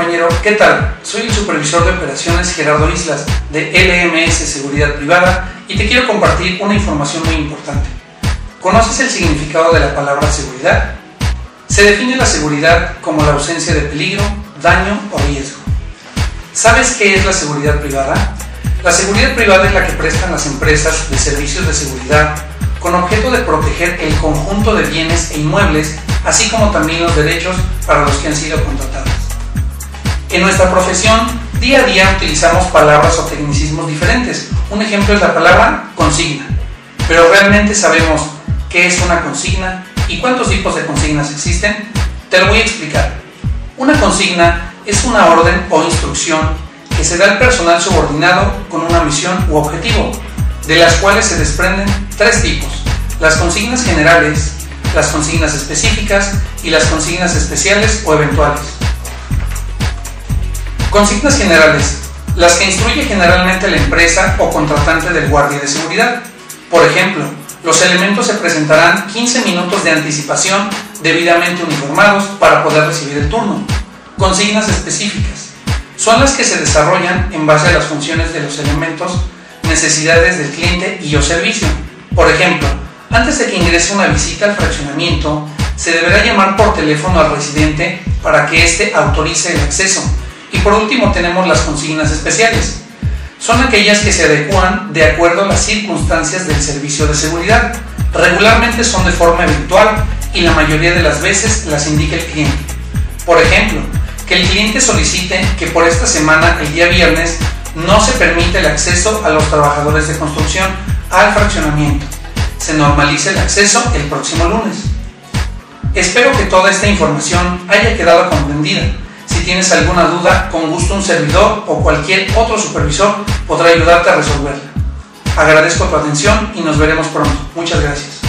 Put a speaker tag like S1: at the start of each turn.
S1: compañero, ¿qué tal? Soy el supervisor de operaciones Gerardo Islas de LMS Seguridad Privada y te quiero compartir una información muy importante. ¿Conoces el significado de la palabra seguridad? Se define la seguridad como la ausencia de peligro, daño o riesgo. ¿Sabes qué es la seguridad privada? La seguridad privada es la que prestan las empresas de servicios de seguridad con objeto de proteger el conjunto de bienes e inmuebles, así como también los derechos para los que han sido contratados. En nuestra profesión, día a día utilizamos palabras o tecnicismos diferentes. Un ejemplo es la palabra consigna. Pero realmente sabemos qué es una consigna y cuántos tipos de consignas existen. Te lo voy a explicar. Una consigna es una orden o instrucción que se da al personal subordinado con una misión u objetivo, de las cuales se desprenden tres tipos. Las consignas generales, las consignas específicas y las consignas especiales o eventuales. Consignas generales, las que instruye generalmente la empresa o contratante del guardia de seguridad. Por ejemplo, los elementos se presentarán 15 minutos de anticipación debidamente uniformados para poder recibir el turno. Consignas específicas. Son las que se desarrollan en base a las funciones de los elementos, necesidades del cliente y o servicio. Por ejemplo, antes de que ingrese una visita al fraccionamiento, se deberá llamar por teléfono al residente para que éste autorice el acceso y por último tenemos las consignas especiales. Son aquellas que se adecuan de acuerdo a las circunstancias del servicio de seguridad. Regularmente son de forma virtual y la mayoría de las veces las indica el cliente. Por ejemplo, que el cliente solicite que por esta semana, el día viernes, no se permite el acceso a los trabajadores de construcción al fraccionamiento. Se normalice el acceso el próximo lunes. Espero que toda esta información haya quedado comprendida tienes alguna duda, con gusto un servidor o cualquier otro supervisor podrá ayudarte a resolverla. Agradezco tu atención y nos veremos pronto. Muchas gracias.